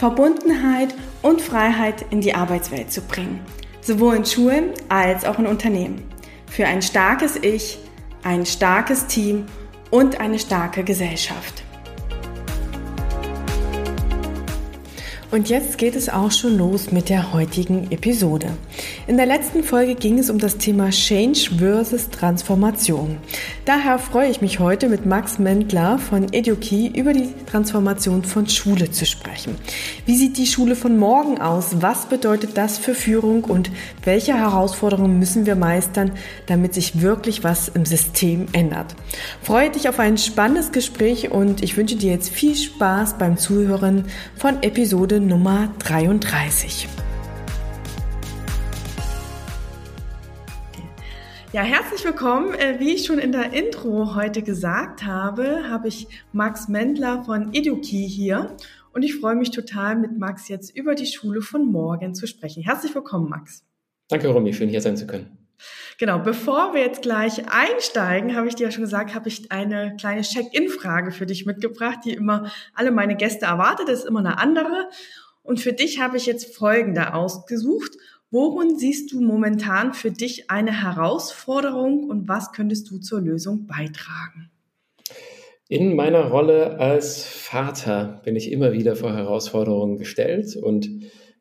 Verbundenheit und Freiheit in die Arbeitswelt zu bringen, sowohl in Schulen als auch in Unternehmen. Für ein starkes Ich, ein starkes Team und eine starke Gesellschaft. Und jetzt geht es auch schon los mit der heutigen Episode. In der letzten Folge ging es um das Thema Change versus Transformation. Daher freue ich mich heute mit Max Mendler von EduKey über die Transformation von Schule zu sprechen. Wie sieht die Schule von morgen aus? Was bedeutet das für Führung und welche Herausforderungen müssen wir meistern, damit sich wirklich was im System ändert? Freue dich auf ein spannendes Gespräch und ich wünsche dir jetzt viel Spaß beim Zuhören von Episode Nummer 33. Ja, herzlich willkommen. Äh, wie ich schon in der Intro heute gesagt habe, habe ich Max Mendler von EduKey hier und ich freue mich total, mit Max jetzt über die Schule von morgen zu sprechen. Herzlich willkommen, Max. Danke, Romy. Schön, hier sein zu können. Genau, bevor wir jetzt gleich einsteigen, habe ich dir ja schon gesagt, habe ich eine kleine Check-in-Frage für dich mitgebracht, die immer alle meine Gäste erwartet. Das ist immer eine andere. Und für dich habe ich jetzt folgende ausgesucht. Worin siehst du momentan für dich eine Herausforderung und was könntest du zur Lösung beitragen? In meiner Rolle als Vater bin ich immer wieder vor Herausforderungen gestellt und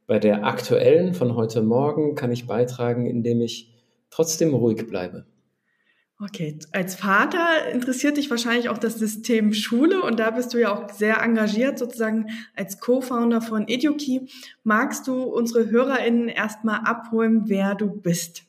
bei der aktuellen von heute Morgen kann ich beitragen, indem ich trotzdem ruhig bleibe. Okay, als Vater interessiert dich wahrscheinlich auch das System Schule und da bist du ja auch sehr engagiert, sozusagen als Co-Founder von EduKey. Magst du unsere HörerInnen erstmal abholen, wer du bist?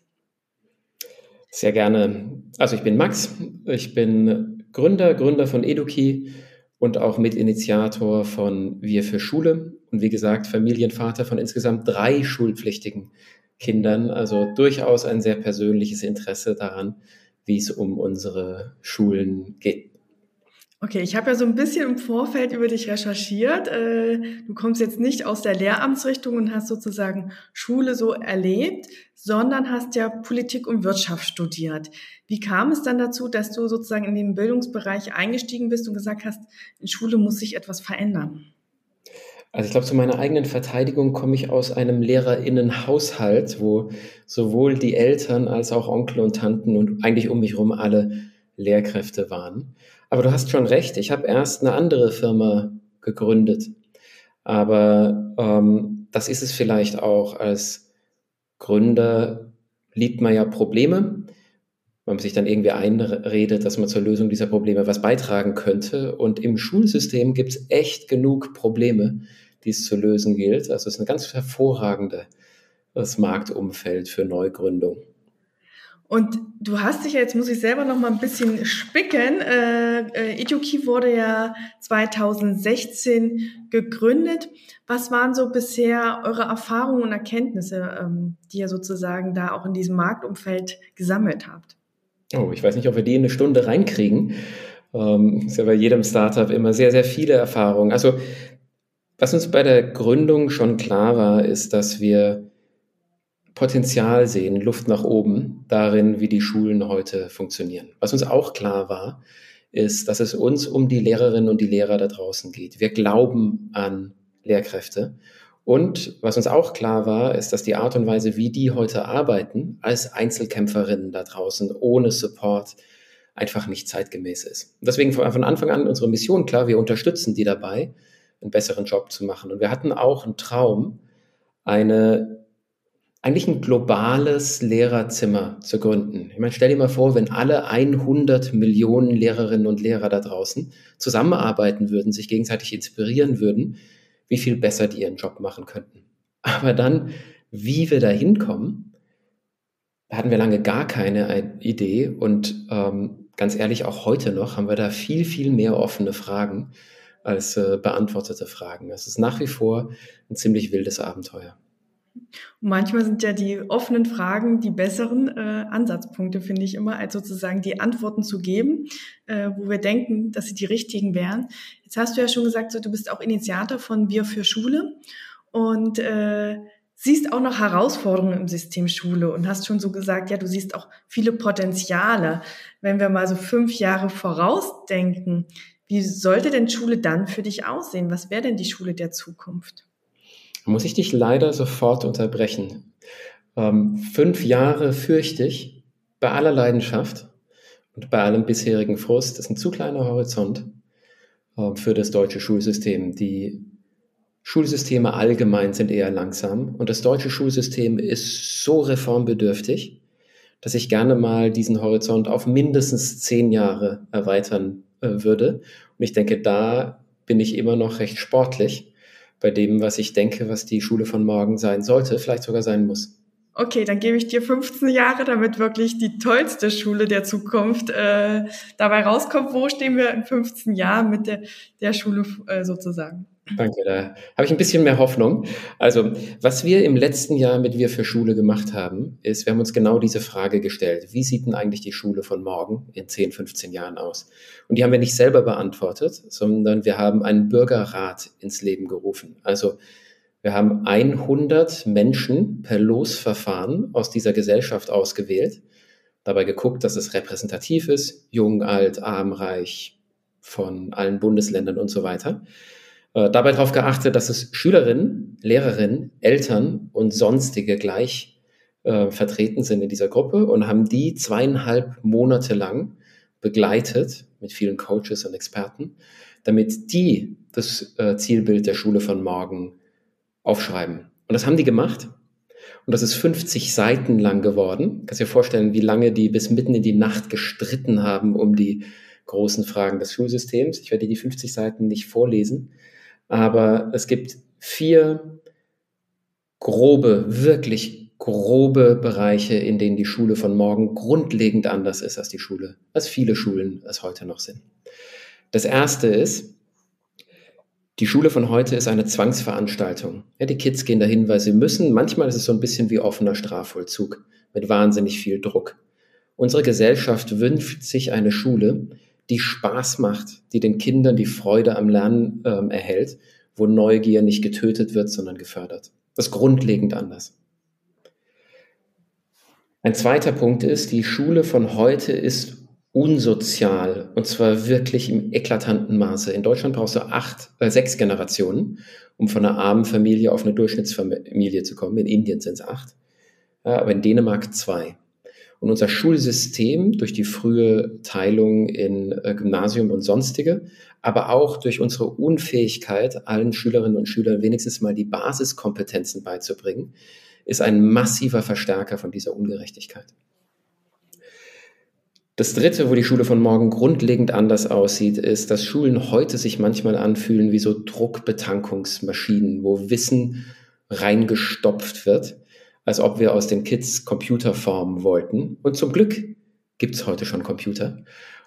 Sehr gerne. Also ich bin Max, ich bin Gründer, Gründer von EduKey und auch Mitinitiator von Wir für Schule und wie gesagt Familienvater von insgesamt drei schulpflichtigen Kindern. Also durchaus ein sehr persönliches Interesse daran, wie es um unsere Schulen geht. Okay, ich habe ja so ein bisschen im Vorfeld über dich recherchiert. Äh, du kommst jetzt nicht aus der Lehramtsrichtung und hast sozusagen Schule so erlebt, sondern hast ja Politik und Wirtschaft studiert. Wie kam es dann dazu, dass du sozusagen in den Bildungsbereich eingestiegen bist und gesagt hast, in Schule muss sich etwas verändern? Also ich glaube, zu meiner eigenen Verteidigung komme ich aus einem Lehrerinnenhaushalt, wo sowohl die Eltern als auch Onkel und Tanten und eigentlich um mich herum alle Lehrkräfte waren. Aber du hast schon recht, ich habe erst eine andere Firma gegründet. Aber ähm, das ist es vielleicht auch. Als Gründer liebt man ja Probleme man sich dann irgendwie einredet, dass man zur Lösung dieser Probleme was beitragen könnte. Und im Schulsystem gibt es echt genug Probleme, die es zu lösen gilt. Also es ist ein ganz hervorragendes Marktumfeld für Neugründung. Und du hast dich ja, jetzt muss ich selber noch mal ein bisschen spicken. Äh, äh, EduKey wurde ja 2016 gegründet. Was waren so bisher eure Erfahrungen und Erkenntnisse, ähm, die ihr sozusagen da auch in diesem Marktumfeld gesammelt habt? Oh, ich weiß nicht, ob wir die in eine Stunde reinkriegen. Ähm, ist ja bei jedem Startup immer sehr, sehr viele Erfahrungen. Also, was uns bei der Gründung schon klar war, ist, dass wir Potenzial sehen, Luft nach oben, darin, wie die Schulen heute funktionieren. Was uns auch klar war, ist, dass es uns um die Lehrerinnen und die Lehrer da draußen geht. Wir glauben an Lehrkräfte und was uns auch klar war, ist, dass die Art und Weise, wie die heute arbeiten, als Einzelkämpferinnen da draußen, ohne Support, einfach nicht zeitgemäß ist. Und deswegen von Anfang an unsere Mission klar, wir unterstützen die dabei, einen besseren Job zu machen. Und wir hatten auch einen Traum, eine, eigentlich ein globales Lehrerzimmer zu gründen. Ich meine, stell dir mal vor, wenn alle 100 Millionen Lehrerinnen und Lehrer da draußen zusammenarbeiten würden, sich gegenseitig inspirieren würden, wie viel besser die ihren Job machen könnten. Aber dann, wie wir da hinkommen, hatten wir lange gar keine Idee und ähm, ganz ehrlich, auch heute noch haben wir da viel, viel mehr offene Fragen als äh, beantwortete Fragen. Es ist nach wie vor ein ziemlich wildes Abenteuer. Manchmal sind ja die offenen Fragen die besseren äh, Ansatzpunkte, finde ich immer, als sozusagen die Antworten zu geben, äh, wo wir denken, dass sie die richtigen wären. Jetzt hast du ja schon gesagt, so, du bist auch Initiator von Wir für Schule und äh, siehst auch noch Herausforderungen im System Schule und hast schon so gesagt, ja, du siehst auch viele Potenziale. Wenn wir mal so fünf Jahre vorausdenken, wie sollte denn Schule dann für dich aussehen? Was wäre denn die Schule der Zukunft? Muss ich dich leider sofort unterbrechen. Ähm, fünf Jahre fürchte ich, bei aller Leidenschaft und bei allem bisherigen Frust, ist ein zu kleiner Horizont äh, für das deutsche Schulsystem. Die Schulsysteme allgemein sind eher langsam und das deutsche Schulsystem ist so reformbedürftig, dass ich gerne mal diesen Horizont auf mindestens zehn Jahre erweitern äh, würde. Und ich denke, da bin ich immer noch recht sportlich bei dem, was ich denke, was die Schule von morgen sein sollte, vielleicht sogar sein muss. Okay, dann gebe ich dir 15 Jahre, damit wirklich die tollste Schule der Zukunft äh, dabei rauskommt. Wo stehen wir in 15 Jahren mit der, der Schule äh, sozusagen? Danke, da habe ich ein bisschen mehr Hoffnung. Also, was wir im letzten Jahr mit Wir für Schule gemacht haben, ist, wir haben uns genau diese Frage gestellt. Wie sieht denn eigentlich die Schule von morgen in 10, 15 Jahren aus? Und die haben wir nicht selber beantwortet, sondern wir haben einen Bürgerrat ins Leben gerufen. Also, wir haben 100 Menschen per Losverfahren aus dieser Gesellschaft ausgewählt, dabei geguckt, dass es repräsentativ ist, jung, alt, arm, reich, von allen Bundesländern und so weiter. Äh, dabei darauf geachtet, dass es Schülerinnen, Lehrerinnen, Eltern und sonstige gleich äh, vertreten sind in dieser Gruppe und haben die zweieinhalb Monate lang begleitet mit vielen Coaches und Experten, damit die das äh, Zielbild der Schule von morgen aufschreiben. Und das haben die gemacht. Und das ist 50 Seiten lang geworden. Kannst dir vorstellen, wie lange die bis mitten in die Nacht gestritten haben um die großen Fragen des Schulsystems. Ich werde die 50 Seiten nicht vorlesen, aber es gibt vier grobe, wirklich grobe Bereiche, in denen die Schule von morgen grundlegend anders ist als die Schule, als viele Schulen es heute noch sind. Das erste ist, die Schule von heute ist eine Zwangsveranstaltung. Ja, die Kids gehen dahin, weil sie müssen. Manchmal ist es so ein bisschen wie offener Strafvollzug mit wahnsinnig viel Druck. Unsere Gesellschaft wünscht sich eine Schule, die Spaß macht, die den Kindern die Freude am Lernen ähm, erhält, wo Neugier nicht getötet wird, sondern gefördert. Das ist grundlegend anders. Ein zweiter Punkt ist, die Schule von heute ist unsozial und zwar wirklich im eklatanten Maße. In Deutschland brauchst du acht, äh, sechs Generationen, um von einer armen Familie auf eine Durchschnittsfamilie zu kommen. In Indien sind es acht, aber in Dänemark zwei. Und unser Schulsystem durch die frühe Teilung in äh, Gymnasium und sonstige, aber auch durch unsere Unfähigkeit, allen Schülerinnen und Schülern wenigstens mal die Basiskompetenzen beizubringen, ist ein massiver Verstärker von dieser Ungerechtigkeit. Das Dritte, wo die Schule von morgen grundlegend anders aussieht, ist, dass Schulen heute sich manchmal anfühlen wie so Druckbetankungsmaschinen, wo Wissen reingestopft wird als ob wir aus den Kids Computer formen wollten. Und zum Glück gibt es heute schon Computer.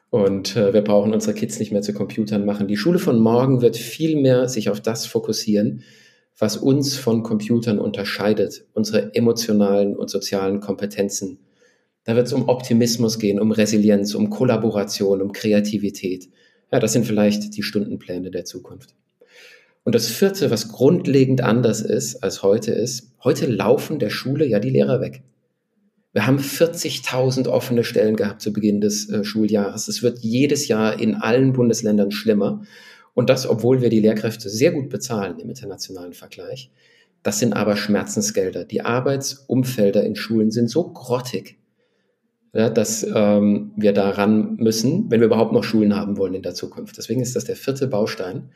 Und äh, wir brauchen unsere Kids nicht mehr zu Computern machen. Die Schule von morgen wird viel mehr sich auf das fokussieren, was uns von Computern unterscheidet, unsere emotionalen und sozialen Kompetenzen. Da wird es um Optimismus gehen, um Resilienz, um Kollaboration, um Kreativität. Ja, das sind vielleicht die Stundenpläne der Zukunft. Und das vierte, was grundlegend anders ist als heute ist, heute laufen der Schule ja die Lehrer weg. Wir haben 40.000 offene Stellen gehabt zu Beginn des äh, Schuljahres. Es wird jedes Jahr in allen Bundesländern schlimmer. Und das, obwohl wir die Lehrkräfte sehr gut bezahlen im internationalen Vergleich. Das sind aber Schmerzensgelder. Die Arbeitsumfelder in Schulen sind so grottig, ja, dass ähm, wir daran müssen, wenn wir überhaupt noch Schulen haben wollen in der Zukunft. Deswegen ist das der vierte Baustein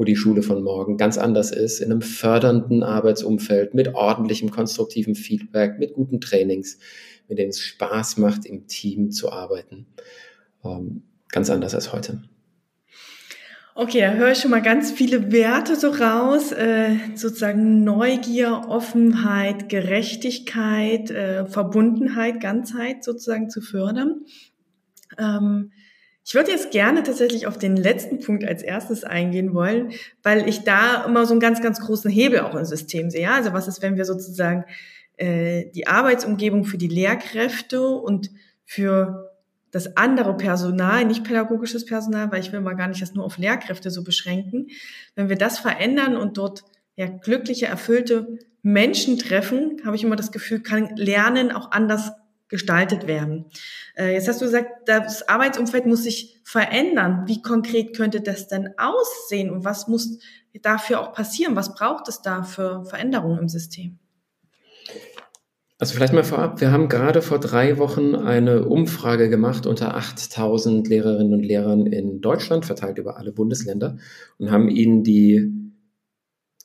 wo die Schule von morgen ganz anders ist, in einem fördernden Arbeitsumfeld, mit ordentlichem, konstruktivem Feedback, mit guten Trainings, mit denen es Spaß macht, im Team zu arbeiten. Ähm, ganz anders als heute. Okay, da höre ich schon mal ganz viele Werte so raus, äh, sozusagen Neugier, Offenheit, Gerechtigkeit, äh, Verbundenheit, Ganzheit sozusagen zu fördern. Ähm, Ich würde jetzt gerne tatsächlich auf den letzten Punkt als erstes eingehen wollen, weil ich da immer so einen ganz, ganz großen Hebel auch im System sehe. Also was ist, wenn wir sozusagen äh, die Arbeitsumgebung für die Lehrkräfte und für das andere Personal, nicht pädagogisches Personal, weil ich will mal gar nicht das nur auf Lehrkräfte so beschränken, wenn wir das verändern und dort ja glückliche, erfüllte Menschen treffen, habe ich immer das Gefühl, kann Lernen auch anders gestaltet werden. Äh, jetzt hast du gesagt, das Arbeitsumfeld muss sich verändern. Wie konkret könnte das denn aussehen und was muss dafür auch passieren? Was braucht es da für Veränderungen im System? Also vielleicht mal vorab, wir haben gerade vor drei Wochen eine Umfrage gemacht unter 8000 Lehrerinnen und Lehrern in Deutschland, verteilt über alle Bundesländer, und haben ihnen die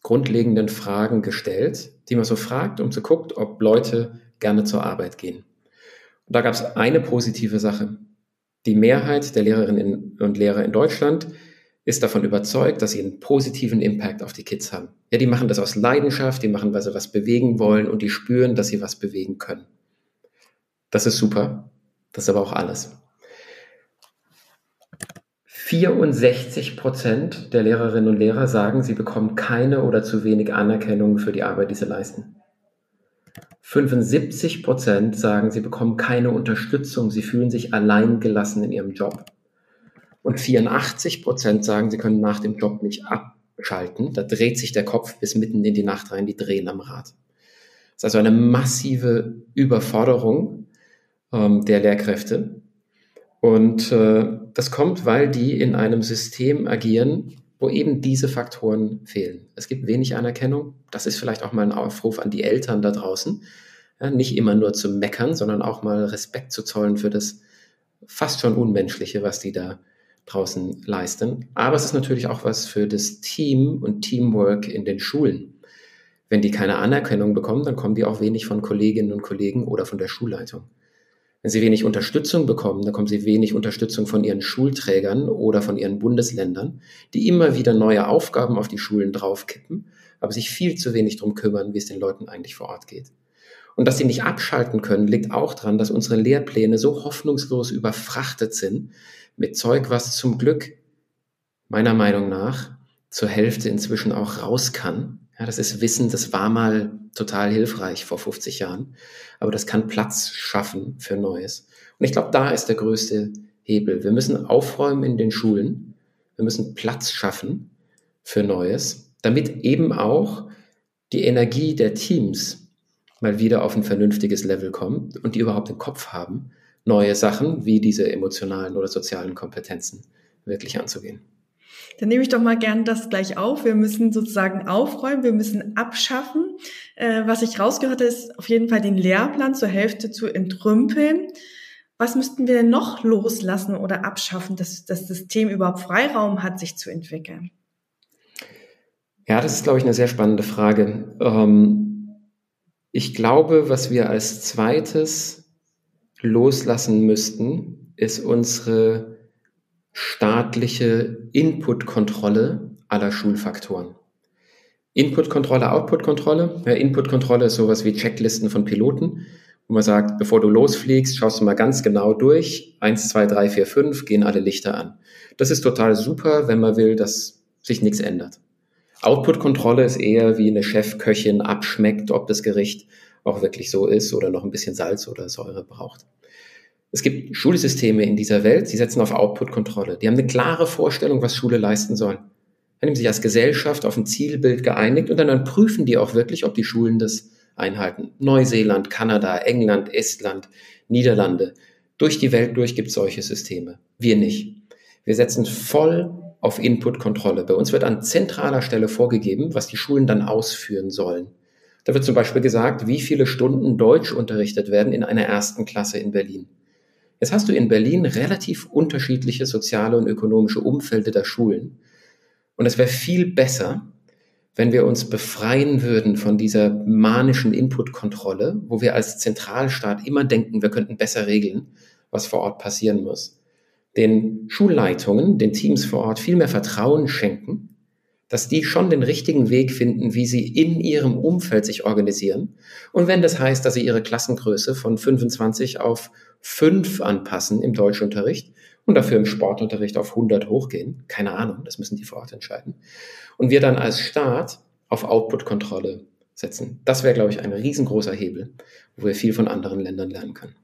grundlegenden Fragen gestellt, die man so fragt, um zu gucken, ob Leute gerne zur Arbeit gehen. Und da gab es eine positive Sache. Die Mehrheit der Lehrerinnen und Lehrer in Deutschland ist davon überzeugt, dass sie einen positiven Impact auf die Kids haben. Ja, die machen das aus Leidenschaft, die machen, weil sie was bewegen wollen und die spüren, dass sie was bewegen können. Das ist super. Das ist aber auch alles. 64 Prozent der Lehrerinnen und Lehrer sagen, sie bekommen keine oder zu wenig Anerkennung für die Arbeit, die sie leisten. 75 Prozent sagen, sie bekommen keine Unterstützung, sie fühlen sich allein gelassen in ihrem Job. Und 84 Prozent sagen, sie können nach dem Job nicht abschalten. Da dreht sich der Kopf bis mitten in die Nacht rein, die drehen am Rad. Das ist also eine massive Überforderung ähm, der Lehrkräfte. Und äh, das kommt, weil die in einem System agieren, wo eben diese Faktoren fehlen. Es gibt wenig Anerkennung. Das ist vielleicht auch mal ein Aufruf an die Eltern da draußen. Ja, nicht immer nur zu meckern, sondern auch mal Respekt zu zollen für das fast schon Unmenschliche, was die da draußen leisten. Aber es ist natürlich auch was für das Team und Teamwork in den Schulen. Wenn die keine Anerkennung bekommen, dann kommen die auch wenig von Kolleginnen und Kollegen oder von der Schulleitung. Wenn sie wenig Unterstützung bekommen, dann kommen sie wenig Unterstützung von ihren Schulträgern oder von ihren Bundesländern, die immer wieder neue Aufgaben auf die Schulen draufkippen, aber sich viel zu wenig darum kümmern, wie es den Leuten eigentlich vor Ort geht. Und dass sie nicht abschalten können, liegt auch daran, dass unsere Lehrpläne so hoffnungslos überfrachtet sind, mit Zeug, was zum Glück meiner Meinung nach zur Hälfte inzwischen auch raus kann. Ja, das ist Wissen, das war mal total hilfreich vor 50 Jahren, aber das kann Platz schaffen für Neues. Und ich glaube, da ist der größte Hebel. Wir müssen aufräumen in den Schulen, wir müssen Platz schaffen für Neues, damit eben auch die Energie der Teams mal wieder auf ein vernünftiges Level kommt und die überhaupt im Kopf haben, neue Sachen wie diese emotionalen oder sozialen Kompetenzen wirklich anzugehen. Dann nehme ich doch mal gern das gleich auf. Wir müssen sozusagen aufräumen, wir müssen abschaffen. Äh, was ich rausgehört habe, ist auf jeden Fall den Lehrplan zur Hälfte zu entrümpeln. Was müssten wir denn noch loslassen oder abschaffen, dass das System überhaupt Freiraum hat, sich zu entwickeln? Ja, das ist, glaube ich, eine sehr spannende Frage. Ähm, ich glaube, was wir als zweites loslassen müssten, ist unsere staatliche Inputkontrolle aller Schulfaktoren. Inputkontrolle, Outputkontrolle. Ja, Inputkontrolle ist sowas wie Checklisten von Piloten, wo man sagt, bevor du losfliegst, schaust du mal ganz genau durch. Eins, zwei, drei, vier, fünf, gehen alle Lichter an. Das ist total super, wenn man will, dass sich nichts ändert. Outputkontrolle ist eher wie eine Chefköchin abschmeckt, ob das Gericht auch wirklich so ist oder noch ein bisschen Salz oder Säure braucht. Es gibt Schulsysteme in dieser Welt, die setzen auf Output-Kontrolle. Die haben eine klare Vorstellung, was Schule leisten soll. Dann haben sich als Gesellschaft auf ein Zielbild geeinigt und dann, dann prüfen die auch wirklich, ob die Schulen das einhalten. Neuseeland, Kanada, England, Estland, Niederlande. Durch die Welt durch gibt es solche Systeme. Wir nicht. Wir setzen voll auf Input-Kontrolle. Bei uns wird an zentraler Stelle vorgegeben, was die Schulen dann ausführen sollen. Da wird zum Beispiel gesagt, wie viele Stunden Deutsch unterrichtet werden in einer ersten Klasse in Berlin. Jetzt hast du in Berlin relativ unterschiedliche soziale und ökonomische Umfelder der Schulen. Und es wäre viel besser, wenn wir uns befreien würden von dieser manischen Inputkontrolle, wo wir als Zentralstaat immer denken, wir könnten besser regeln, was vor Ort passieren muss. Den Schulleitungen, den Teams vor Ort viel mehr Vertrauen schenken dass die schon den richtigen Weg finden, wie sie in ihrem Umfeld sich organisieren. Und wenn das heißt, dass sie ihre Klassengröße von 25 auf 5 anpassen im Deutschunterricht und dafür im Sportunterricht auf 100 hochgehen. Keine Ahnung, das müssen die vor Ort entscheiden. Und wir dann als Staat auf Output-Kontrolle setzen. Das wäre, glaube ich, ein riesengroßer Hebel, wo wir viel von anderen Ländern lernen können.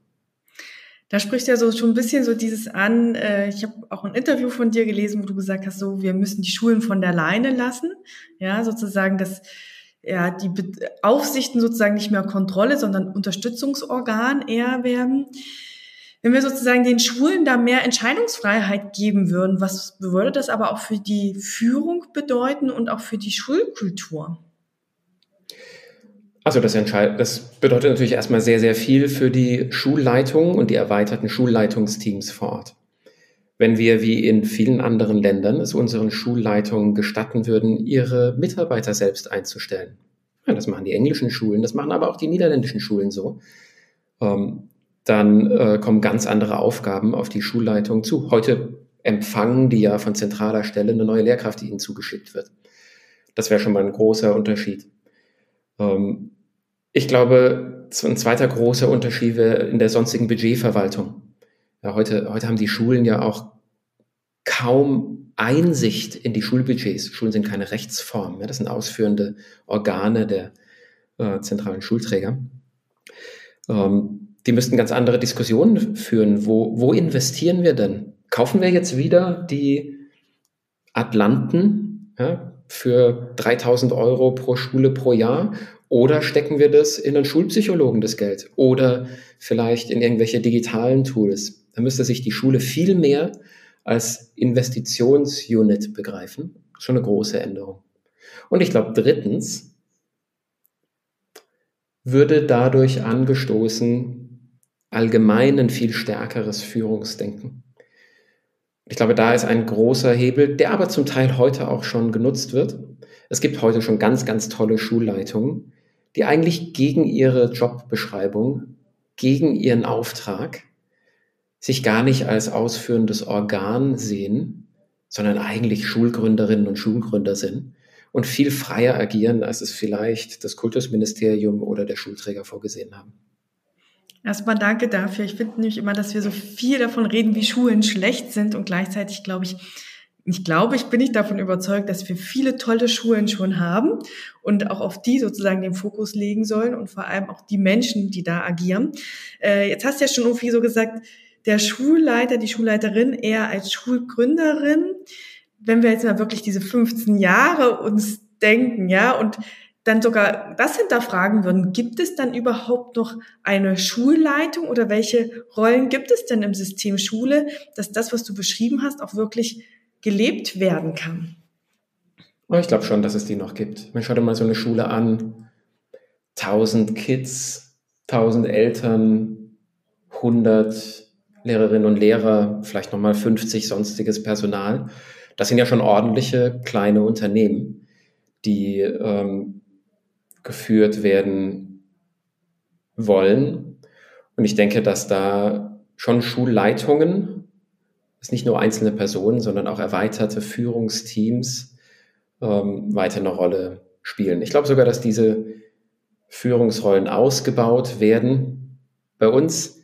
Da spricht ja so schon ein bisschen so dieses an. Äh, ich habe auch ein Interview von dir gelesen, wo du gesagt hast, so wir müssen die Schulen von der Leine lassen, ja sozusagen, dass ja die Aufsichten sozusagen nicht mehr Kontrolle, sondern Unterstützungsorgan eher werden. Wenn wir sozusagen den Schulen da mehr Entscheidungsfreiheit geben würden, was würde das aber auch für die Führung bedeuten und auch für die Schulkultur? Also das, das bedeutet natürlich erstmal sehr, sehr viel für die Schulleitung und die erweiterten Schulleitungsteams vor Ort. Wenn wir wie in vielen anderen Ländern es unseren Schulleitungen gestatten würden, ihre Mitarbeiter selbst einzustellen. Ja, das machen die englischen Schulen, das machen aber auch die niederländischen Schulen so. Ähm, dann äh, kommen ganz andere Aufgaben auf die Schulleitung zu. Heute empfangen die ja von zentraler Stelle eine neue Lehrkraft, die ihnen zugeschickt wird. Das wäre schon mal ein großer Unterschied. Ähm, ich glaube, ein zweiter großer Unterschied wäre in der sonstigen Budgetverwaltung. Ja, heute, heute haben die Schulen ja auch kaum Einsicht in die Schulbudgets. Schulen sind keine Rechtsform. Ja, das sind ausführende Organe der äh, zentralen Schulträger. Ähm, die müssten ganz andere Diskussionen führen. Wo, wo investieren wir denn? Kaufen wir jetzt wieder die Atlanten ja, für 3000 Euro pro Schule pro Jahr? Oder stecken wir das in einen Schulpsychologen, das Geld? Oder vielleicht in irgendwelche digitalen Tools? Da müsste sich die Schule viel mehr als Investitionsunit begreifen. Schon eine große Änderung. Und ich glaube, drittens würde dadurch angestoßen, allgemein ein viel stärkeres Führungsdenken. Ich glaube, da ist ein großer Hebel, der aber zum Teil heute auch schon genutzt wird. Es gibt heute schon ganz, ganz tolle Schulleitungen, die eigentlich gegen ihre Jobbeschreibung, gegen ihren Auftrag sich gar nicht als ausführendes Organ sehen, sondern eigentlich Schulgründerinnen und Schulgründer sind und viel freier agieren, als es vielleicht das Kultusministerium oder der Schulträger vorgesehen haben. Erstmal danke dafür. Ich finde nämlich immer, dass wir so viel davon reden, wie Schulen schlecht sind und gleichzeitig glaube ich, ich glaube, ich bin nicht davon überzeugt, dass wir viele tolle Schulen schon haben und auch auf die sozusagen den Fokus legen sollen und vor allem auch die Menschen, die da agieren. Äh, jetzt hast du ja schon irgendwie so gesagt, der Schulleiter, die Schulleiterin eher als Schulgründerin. Wenn wir jetzt mal wirklich diese 15 Jahre uns denken, ja, und dann sogar das hinterfragen würden, gibt es dann überhaupt noch eine Schulleitung oder welche Rollen gibt es denn im System Schule, dass das, was du beschrieben hast, auch wirklich gelebt werden kann? Ich glaube schon, dass es die noch gibt. Man schaut mal so eine Schule an, 1000 Kids, 1000 Eltern, 100 Lehrerinnen und Lehrer, vielleicht nochmal 50 sonstiges Personal. Das sind ja schon ordentliche kleine Unternehmen, die ähm, geführt werden wollen. Und ich denke, dass da schon Schulleitungen, es nicht nur einzelne Personen, sondern auch erweiterte Führungsteams ähm, weiter eine Rolle spielen. Ich glaube sogar, dass diese Führungsrollen ausgebaut werden. Bei uns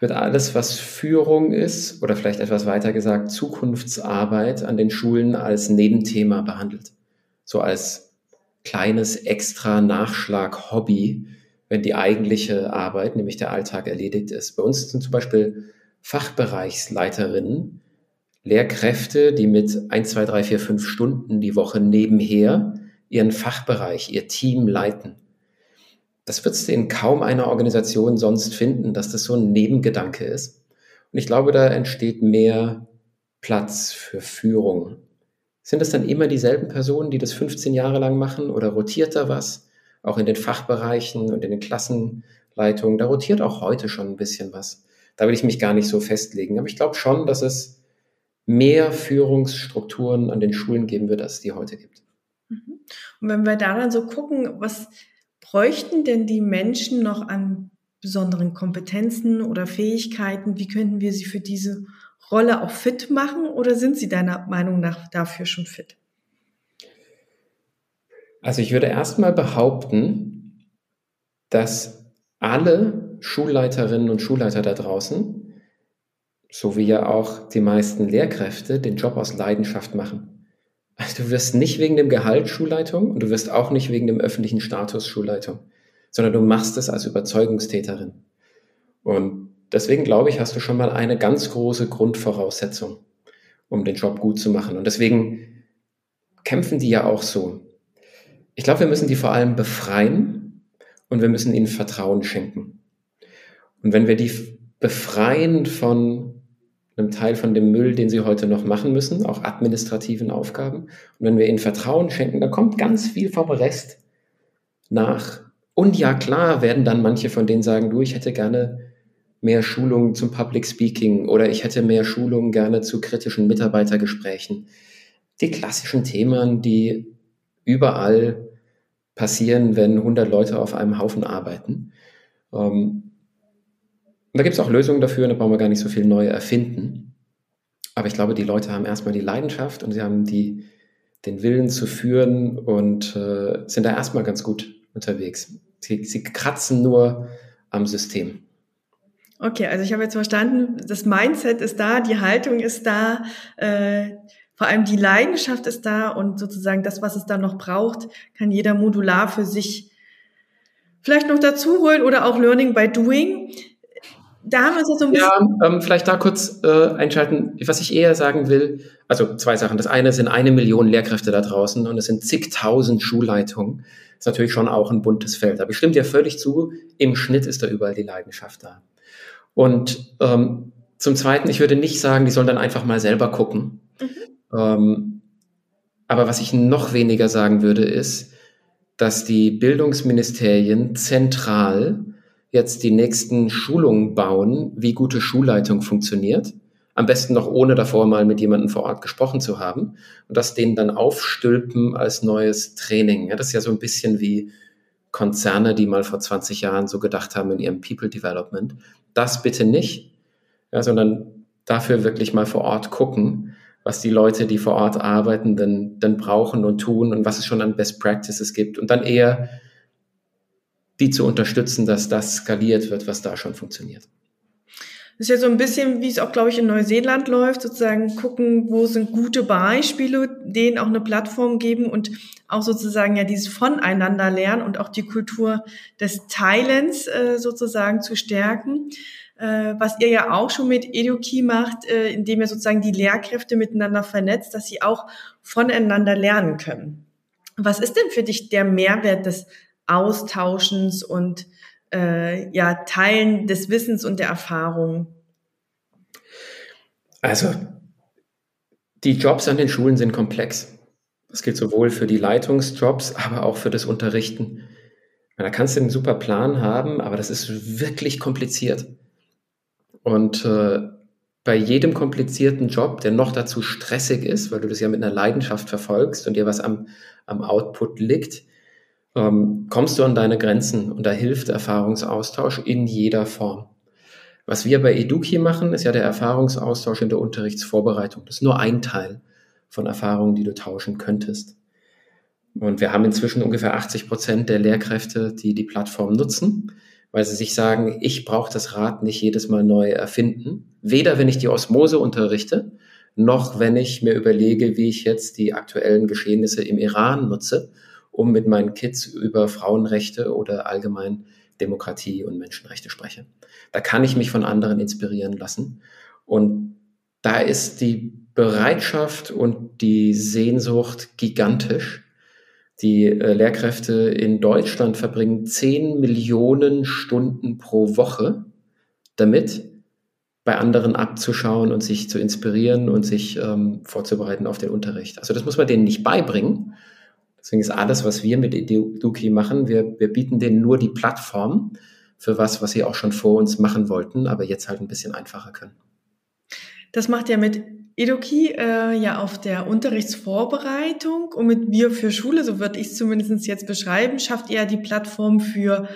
wird alles, was Führung ist, oder vielleicht etwas weiter gesagt, Zukunftsarbeit an den Schulen als Nebenthema behandelt. So als kleines extra Nachschlag-Hobby, wenn die eigentliche Arbeit, nämlich der Alltag, erledigt ist. Bei uns sind zum Beispiel Fachbereichsleiterinnen, Lehrkräfte, die mit 1, 2, 3, 4, 5 Stunden die Woche nebenher ihren Fachbereich, ihr Team leiten. Das würdest du in kaum einer Organisation sonst finden, dass das so ein Nebengedanke ist. Und ich glaube, da entsteht mehr Platz für Führung sind es dann immer dieselben Personen, die das 15 Jahre lang machen oder rotiert da was? Auch in den Fachbereichen und in den Klassenleitungen, da rotiert auch heute schon ein bisschen was. Da will ich mich gar nicht so festlegen. Aber ich glaube schon, dass es mehr Führungsstrukturen an den Schulen geben wird, als es die heute gibt. Mhm. Und wenn wir da dann so gucken, was bräuchten denn die Menschen noch an besonderen Kompetenzen oder Fähigkeiten? Wie könnten wir sie für diese Rolle auch fit machen oder sind sie deiner Meinung nach dafür schon fit? Also ich würde erstmal behaupten, dass alle Schulleiterinnen und Schulleiter da draußen so wie ja auch die meisten Lehrkräfte, den Job aus Leidenschaft machen. Also du wirst nicht wegen dem Gehalt Schulleitung und du wirst auch nicht wegen dem öffentlichen Status Schulleitung, sondern du machst es als Überzeugungstäterin. Und deswegen glaube ich, hast du schon mal eine ganz große Grundvoraussetzung, um den Job gut zu machen. Und deswegen kämpfen die ja auch so. Ich glaube, wir müssen die vor allem befreien und wir müssen ihnen Vertrauen schenken. Und wenn wir die befreien von einem Teil von dem Müll, den sie heute noch machen müssen, auch administrativen Aufgaben. Und wenn wir ihnen Vertrauen schenken, dann kommt ganz viel vom Rest nach. Und ja, klar werden dann manche von denen sagen, du, ich hätte gerne mehr Schulungen zum Public Speaking oder ich hätte mehr Schulungen gerne zu kritischen Mitarbeitergesprächen. Die klassischen Themen, die überall passieren, wenn 100 Leute auf einem Haufen arbeiten. Ähm, da gibt es auch Lösungen dafür, da brauchen wir gar nicht so viel neu erfinden. Aber ich glaube, die Leute haben erstmal die Leidenschaft und sie haben die, den Willen zu führen und äh, sind da erstmal ganz gut unterwegs. Sie, sie kratzen nur am System. Okay, also ich habe jetzt verstanden, das Mindset ist da, die Haltung ist da, äh, vor allem die Leidenschaft ist da und sozusagen das, was es dann noch braucht, kann jeder modular für sich vielleicht noch dazu holen oder auch Learning by Doing da haben wir uns ja so ein bisschen. Ja, ähm, vielleicht da kurz äh, einschalten. Was ich eher sagen will, also zwei Sachen. Das eine sind eine Million Lehrkräfte da draußen und es sind zigtausend Schulleitungen. Das ist natürlich schon auch ein buntes Feld. Aber ich stimme dir völlig zu, im Schnitt ist da überall die Leidenschaft da. Und ähm, zum Zweiten, ich würde nicht sagen, die sollen dann einfach mal selber gucken. Mhm. Ähm, aber was ich noch weniger sagen würde, ist, dass die Bildungsministerien zentral jetzt die nächsten Schulungen bauen, wie gute Schulleitung funktioniert. Am besten noch ohne davor mal mit jemandem vor Ort gesprochen zu haben und das denen dann aufstülpen als neues Training. Ja, das ist ja so ein bisschen wie Konzerne, die mal vor 20 Jahren so gedacht haben in ihrem People Development. Das bitte nicht, ja, sondern dafür wirklich mal vor Ort gucken, was die Leute, die vor Ort arbeiten, denn, denn brauchen und tun und was es schon an Best Practices gibt und dann eher die zu unterstützen, dass das skaliert wird, was da schon funktioniert. Das ist ja so ein bisschen, wie es auch, glaube ich, in Neuseeland läuft, sozusagen gucken, wo sind gute Beispiele, denen auch eine Plattform geben und auch sozusagen ja dieses Voneinander lernen und auch die Kultur des Teilens äh, sozusagen zu stärken. Äh, was ihr ja auch schon mit EduKey macht, äh, indem ihr sozusagen die Lehrkräfte miteinander vernetzt, dass sie auch voneinander lernen können. Was ist denn für dich der Mehrwert des Austauschens und äh, ja, Teilen des Wissens und der Erfahrung? Also, die Jobs an den Schulen sind komplex. Das gilt sowohl für die Leitungsjobs, aber auch für das Unterrichten. Da kannst du einen super Plan haben, aber das ist wirklich kompliziert. Und äh, bei jedem komplizierten Job, der noch dazu stressig ist, weil du das ja mit einer Leidenschaft verfolgst und dir was am, am Output liegt, ähm, kommst du an deine Grenzen und da hilft Erfahrungsaustausch in jeder Form. Was wir bei Eduki machen, ist ja der Erfahrungsaustausch in der Unterrichtsvorbereitung. Das ist nur ein Teil von Erfahrungen, die du tauschen könntest. Und wir haben inzwischen ungefähr 80 Prozent der Lehrkräfte, die die Plattform nutzen, weil sie sich sagen, ich brauche das Rad nicht jedes Mal neu erfinden. Weder wenn ich die Osmose unterrichte, noch wenn ich mir überlege, wie ich jetzt die aktuellen Geschehnisse im Iran nutze um mit meinen Kids über Frauenrechte oder allgemein Demokratie und Menschenrechte spreche. Da kann ich mich von anderen inspirieren lassen. Und da ist die Bereitschaft und die Sehnsucht gigantisch. Die äh, Lehrkräfte in Deutschland verbringen 10 Millionen Stunden pro Woche damit, bei anderen abzuschauen und sich zu inspirieren und sich ähm, vorzubereiten auf den Unterricht. Also das muss man denen nicht beibringen, Deswegen ist alles, was wir mit Eduki machen, wir, wir bieten denen nur die Plattform für was, was sie auch schon vor uns machen wollten, aber jetzt halt ein bisschen einfacher können. Das macht ja mit Eduki äh, ja auf der Unterrichtsvorbereitung und mit Wir für Schule, so würde ich es zumindest jetzt beschreiben, schafft ihr die Plattform für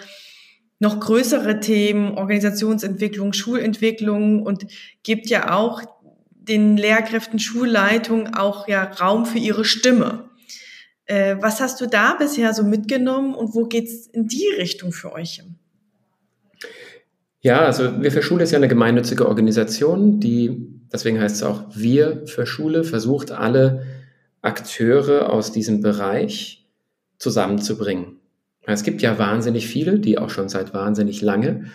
noch größere Themen, Organisationsentwicklung, Schulentwicklung und gibt ja auch den Lehrkräften, Schulleitungen auch ja Raum für ihre Stimme. Äh, was hast du da bisher so mitgenommen und wo geht's in die Richtung für euch? Ja, also Wir für Schule ist ja eine gemeinnützige Organisation, die, deswegen heißt es auch Wir für Schule, versucht alle Akteure aus diesem Bereich zusammenzubringen. Es gibt ja wahnsinnig viele, die auch schon seit wahnsinnig lange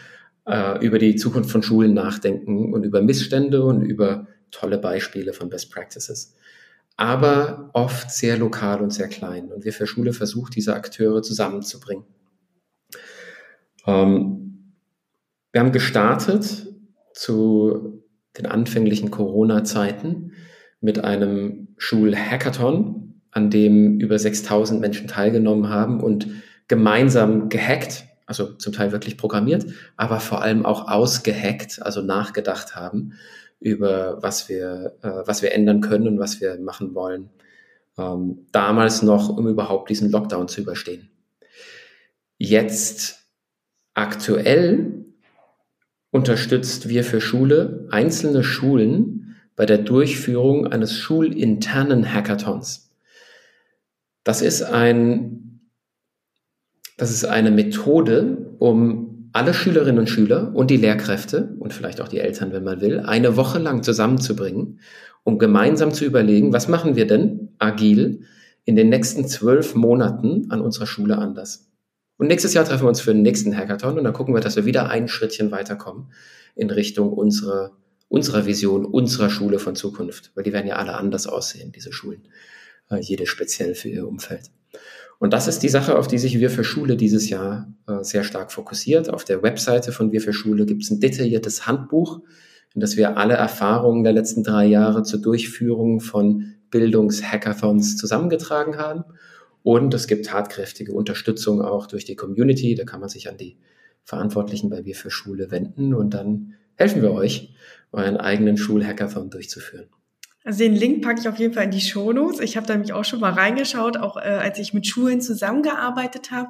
äh, über die Zukunft von Schulen nachdenken und über Missstände und über tolle Beispiele von Best Practices. Aber oft sehr lokal und sehr klein. Und wir für Schule versuchen, diese Akteure zusammenzubringen. Ähm, wir haben gestartet zu den anfänglichen Corona-Zeiten mit einem Schulhackathon, an dem über 6000 Menschen teilgenommen haben und gemeinsam gehackt, also zum Teil wirklich programmiert, aber vor allem auch ausgehackt, also nachgedacht haben über was wir, äh, was wir ändern können und was wir machen wollen. Ähm, damals noch, um überhaupt diesen Lockdown zu überstehen. Jetzt aktuell unterstützt wir für Schule einzelne Schulen bei der Durchführung eines schulinternen Hackathons. Das ist ein, das ist eine Methode, um alle Schülerinnen und Schüler und die Lehrkräfte und vielleicht auch die Eltern, wenn man will, eine Woche lang zusammenzubringen, um gemeinsam zu überlegen, was machen wir denn agil in den nächsten zwölf Monaten an unserer Schule anders. Und nächstes Jahr treffen wir uns für den nächsten Hackathon und dann gucken wir, dass wir wieder ein Schrittchen weiterkommen in Richtung unserer, unserer Vision, unserer Schule von Zukunft. Weil die werden ja alle anders aussehen, diese Schulen. Äh, jede speziell für ihr Umfeld. Und das ist die Sache, auf die sich Wir für Schule dieses Jahr äh, sehr stark fokussiert. Auf der Webseite von Wir für Schule gibt es ein detailliertes Handbuch, in das wir alle Erfahrungen der letzten drei Jahre zur Durchführung von Bildungshackathons zusammengetragen haben. Und es gibt tatkräftige Unterstützung auch durch die Community. Da kann man sich an die Verantwortlichen bei Wir für Schule wenden und dann helfen wir euch, euren eigenen Schulhackathon durchzuführen. Also den Link packe ich auf jeden Fall in die Shownotes. Ich habe da nämlich auch schon mal reingeschaut, auch äh, als ich mit Schulen zusammengearbeitet habe.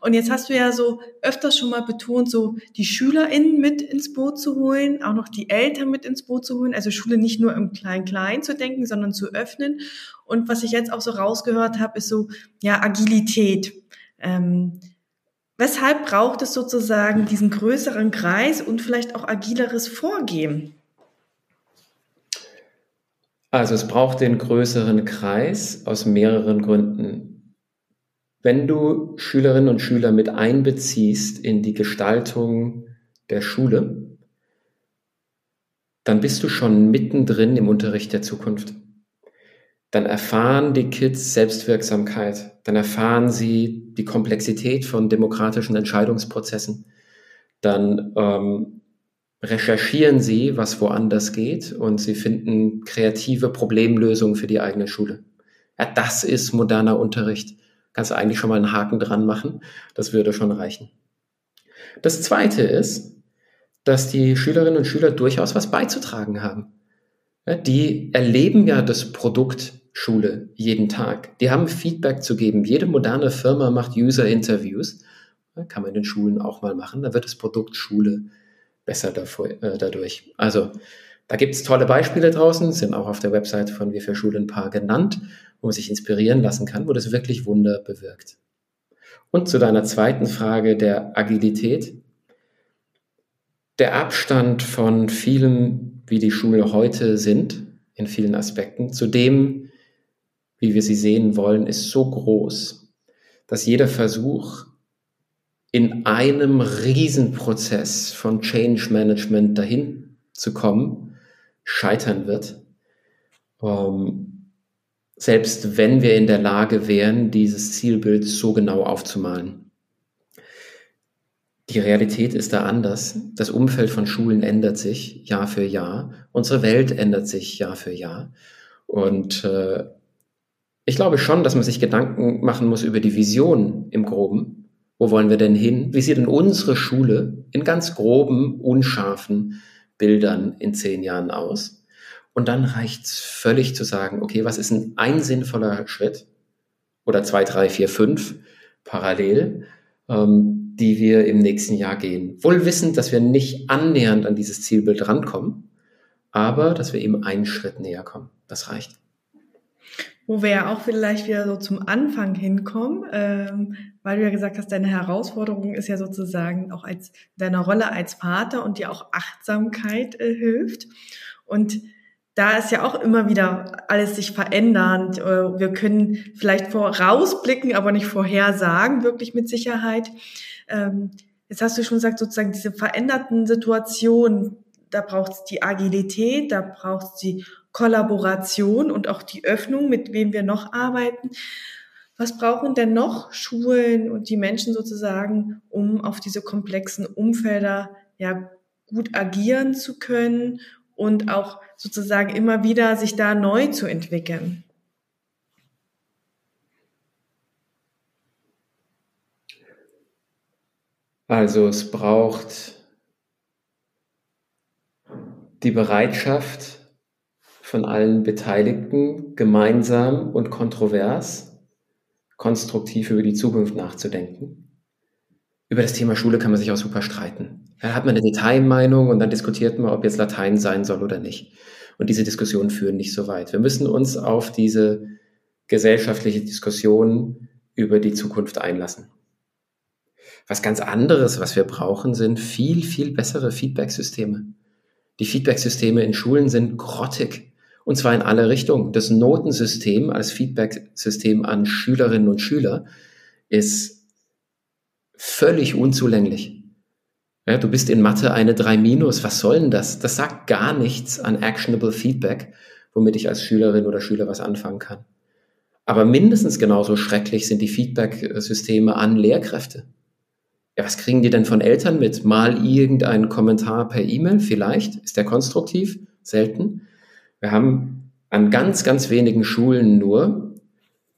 Und jetzt hast du ja so öfters schon mal betont, so die SchülerInnen mit ins Boot zu holen, auch noch die Eltern mit ins Boot zu holen, also Schule nicht nur im Klein-Klein zu denken, sondern zu öffnen. Und was ich jetzt auch so rausgehört habe, ist so, ja, Agilität. Ähm, weshalb braucht es sozusagen diesen größeren Kreis und vielleicht auch agileres Vorgehen? Also es braucht den größeren Kreis aus mehreren Gründen. Wenn du Schülerinnen und Schüler mit einbeziehst in die Gestaltung der Schule, dann bist du schon mittendrin im Unterricht der Zukunft. Dann erfahren die Kids Selbstwirksamkeit, dann erfahren sie die Komplexität von demokratischen Entscheidungsprozessen, dann ähm, recherchieren sie, was woanders geht und sie finden kreative Problemlösungen für die eigene Schule. Ja, das ist moderner Unterricht. Kannst du eigentlich schon mal einen Haken dran machen. Das würde schon reichen. Das zweite ist, dass die Schülerinnen und Schüler durchaus was beizutragen haben. Ja, die erleben ja das Produkt Schule jeden Tag. Die haben Feedback zu geben. Jede moderne Firma macht User-Interviews. Kann man in den Schulen auch mal machen. Da wird das Produkt Schule besser davor, äh, dadurch. Also da gibt es tolle Beispiele draußen, sind auch auf der Website von Wir für Schule ein paar genannt, wo man sich inspirieren lassen kann, wo das wirklich Wunder bewirkt. Und zu deiner zweiten Frage der Agilität. Der Abstand von vielen, wie die Schulen heute sind, in vielen Aspekten, zu dem, wie wir sie sehen wollen, ist so groß, dass jeder Versuch, in einem Riesenprozess von Change Management dahin zu kommen, scheitern wird. Ähm, selbst wenn wir in der Lage wären, dieses Zielbild so genau aufzumalen. Die Realität ist da anders. Das Umfeld von Schulen ändert sich Jahr für Jahr. Unsere Welt ändert sich Jahr für Jahr. Und äh, ich glaube schon, dass man sich Gedanken machen muss über die Vision im Groben wo wollen wir denn hin? Wie sieht denn unsere Schule in ganz groben, unscharfen Bildern in zehn Jahren aus? Und dann reicht es völlig zu sagen, okay, was ist ein, ein sinnvoller Schritt? Oder zwei, drei, vier, fünf parallel, ähm, die wir im nächsten Jahr gehen. Wohl wissend, dass wir nicht annähernd an dieses Zielbild rankommen, aber dass wir eben einen Schritt näher kommen. Das reicht. Wo wir ja auch vielleicht wieder so zum Anfang hinkommen, ähm, weil du ja gesagt hast, deine Herausforderung ist ja sozusagen auch als deiner Rolle als Vater und dir auch Achtsamkeit äh, hilft. Und da ist ja auch immer wieder alles sich verändernd. Äh, wir können vielleicht vorausblicken, aber nicht vorhersagen, wirklich mit Sicherheit. Ähm, jetzt hast du schon gesagt, sozusagen diese veränderten Situationen, da braucht es die Agilität, da braucht es die Kollaboration und auch die Öffnung, mit wem wir noch arbeiten. Was brauchen denn noch Schulen und die Menschen sozusagen, um auf diese komplexen Umfelder ja gut agieren zu können und auch sozusagen immer wieder sich da neu zu entwickeln? Also es braucht die Bereitschaft, von allen Beteiligten gemeinsam und kontrovers, konstruktiv über die Zukunft nachzudenken. Über das Thema Schule kann man sich auch super streiten. Da hat man eine Detailmeinung und dann diskutiert man, ob jetzt Latein sein soll oder nicht. Und diese Diskussionen führen nicht so weit. Wir müssen uns auf diese gesellschaftliche Diskussion über die Zukunft einlassen. Was ganz anderes, was wir brauchen, sind viel, viel bessere Feedback-Systeme. Die Feedback-Systeme in Schulen sind grottig. Und zwar in alle Richtungen. Das Notensystem als Feedback-System an Schülerinnen und Schüler ist völlig unzulänglich. Ja, du bist in Mathe eine 3 minus. Was soll denn das? Das sagt gar nichts an actionable Feedback, womit ich als Schülerin oder Schüler was anfangen kann. Aber mindestens genauso schrecklich sind die Feedback-Systeme an Lehrkräfte. Ja, was kriegen die denn von Eltern mit? Mal irgendeinen Kommentar per E-Mail vielleicht? Ist der konstruktiv? Selten. Wir haben an ganz, ganz wenigen Schulen nur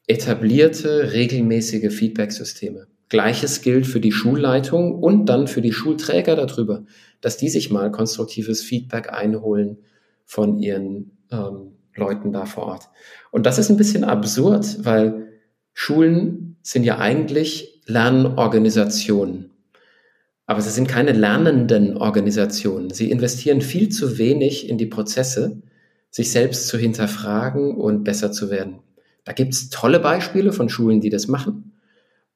etablierte, regelmäßige Feedback-Systeme. Gleiches gilt für die Schulleitung und dann für die Schulträger darüber, dass die sich mal konstruktives Feedback einholen von ihren ähm, Leuten da vor Ort. Und das ist ein bisschen absurd, weil Schulen sind ja eigentlich Lernorganisationen. Aber sie sind keine lernenden Organisationen. Sie investieren viel zu wenig in die Prozesse sich selbst zu hinterfragen und besser zu werden. Da gibt's tolle Beispiele von Schulen, die das machen,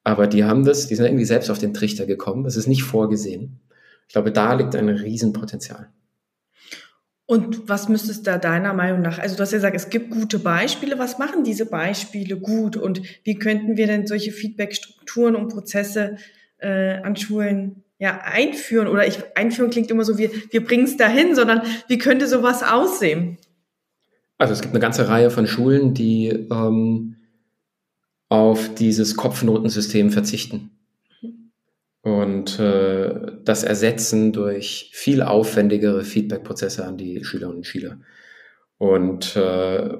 aber die haben das, die sind irgendwie selbst auf den Trichter gekommen. Das ist nicht vorgesehen. Ich glaube, da liegt ein Riesenpotenzial. Und was müsste es da deiner Meinung nach? Also du hast ja gesagt, es gibt gute Beispiele. Was machen diese Beispiele gut? Und wie könnten wir denn solche Feedbackstrukturen und Prozesse äh, an Schulen ja einführen? Oder ich einführen klingt immer so wie wir bringen es dahin, sondern wie könnte sowas aussehen? Also es gibt eine ganze Reihe von Schulen, die ähm, auf dieses Kopfnotensystem verzichten und äh, das ersetzen durch viel aufwendigere Feedback-Prozesse an die Schülerinnen und Schüler. Und äh,